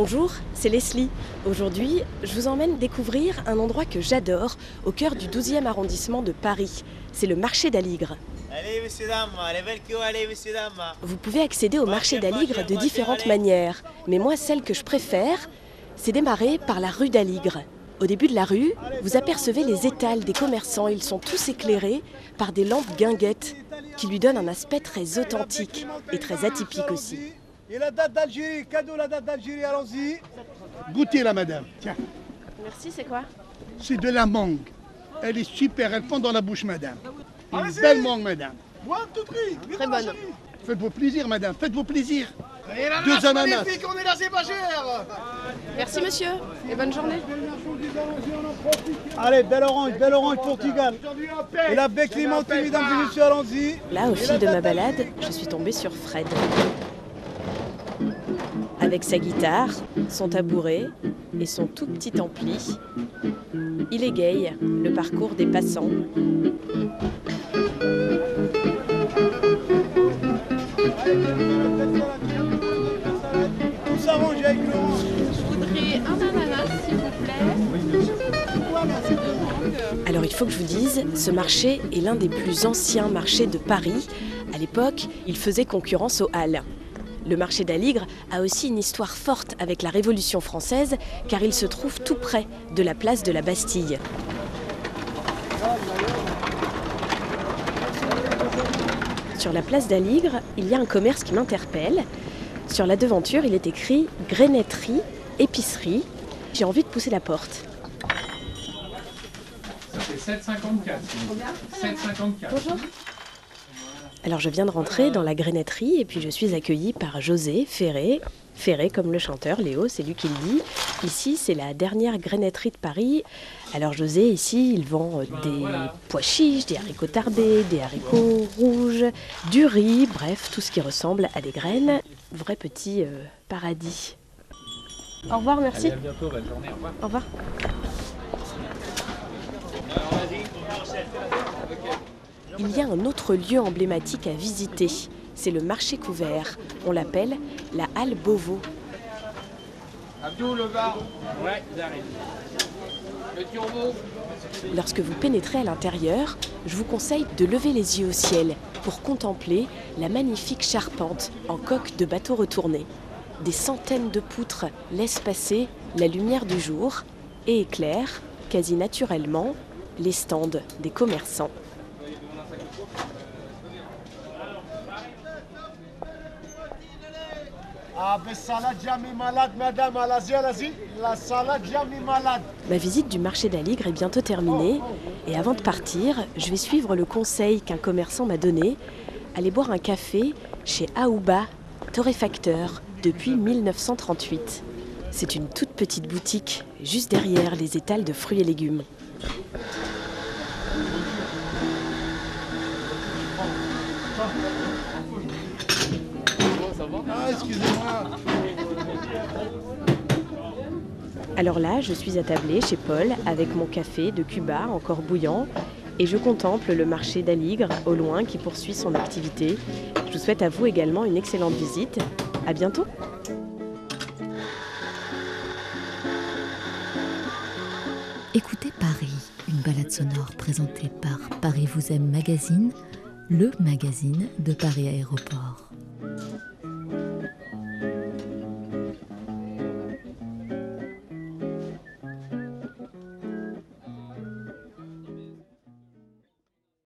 Bonjour, c'est Leslie. Aujourd'hui, je vous emmène découvrir un endroit que j'adore au cœur du 12e arrondissement de Paris. C'est le marché d'Aligre. Vous pouvez accéder au marché d'Aligre de différentes manières, mais moi, celle que je préfère, c'est démarrer par la rue d'Aligre. Au début de la rue, vous apercevez les étals des commerçants. Ils sont tous éclairés par des lampes guinguettes qui lui donnent un aspect très authentique et très atypique aussi. Et la date d'Algérie, cadeau la date d'Algérie, allons-y. Goûtez la madame. Tiens, Merci, c'est quoi? C'est de la mangue. Elle est super, elle fond dans la bouche, madame. Une belle mangue, madame. Moi, tout prix. Très bonne. Faites-vous plaisir, madame, faites-vous plaisir. Deux ananas. on est là, c'est pas cher. Merci monsieur et bonne journée. Allez, belle orange, belle orange Portugal. Et la baie clémentine, mesdames et messieurs, allons-y. Là, au fil de ma balade, je suis tombée sur Fred. Avec sa guitare, son tabouret et son tout petit ampli, il égaye le parcours des passants. Tout s'arrange avec l'orange. Je voudrais un ananas, s'il vous plaît. Alors il faut que je vous dise, ce marché est l'un des plus anciens marchés de Paris. À l'époque, il faisait concurrence aux Halles. Le marché d'Aligre a aussi une histoire forte avec la Révolution française, car il se trouve tout près de la place de la Bastille. Sur la place d'Aligre, il y a un commerce qui m'interpelle. Sur la devanture, il est écrit Grenetterie, épicerie. J'ai envie de pousser la porte. Ça fait 7,54. 7,54. Alors je viens de rentrer dans la grenetterie et puis je suis accueillie par José Ferré. Ferré comme le chanteur, Léo, c'est lui qui le dit. Ici, c'est la dernière grenetterie de Paris. Alors José, ici, il vend euh, des pois chiches, des haricots tardés, des haricots rouges, du riz, bref, tout ce qui ressemble à des graines. Vrai petit euh, paradis. Au revoir, merci. Allez, à bientôt, bonne journée, au revoir. Au revoir. Il y a un autre lieu emblématique à visiter. C'est le marché couvert. On l'appelle la Halle Beauvau. Abdou, le bar. Ouais. Lorsque vous pénétrez à l'intérieur, je vous conseille de lever les yeux au ciel pour contempler la magnifique charpente en coque de bateau retourné. Des centaines de poutres laissent passer la lumière du jour et éclairent, quasi naturellement, les stands des commerçants. Ma visite du marché d'Aligre est bientôt terminée. Et avant de partir, je vais suivre le conseil qu'un commerçant m'a donné, aller boire un café chez Aouba, torréfacteur, depuis 1938. C'est une toute petite boutique, juste derrière les étals de fruits et légumes. Alors là, je suis attablée chez Paul avec mon café de Cuba encore bouillant et je contemple le marché d'Aligre au loin qui poursuit son activité. Je vous souhaite à vous également une excellente visite. À bientôt. Écoutez Paris, une balade sonore présentée par Paris vous aime magazine, le magazine de Paris Aéroport.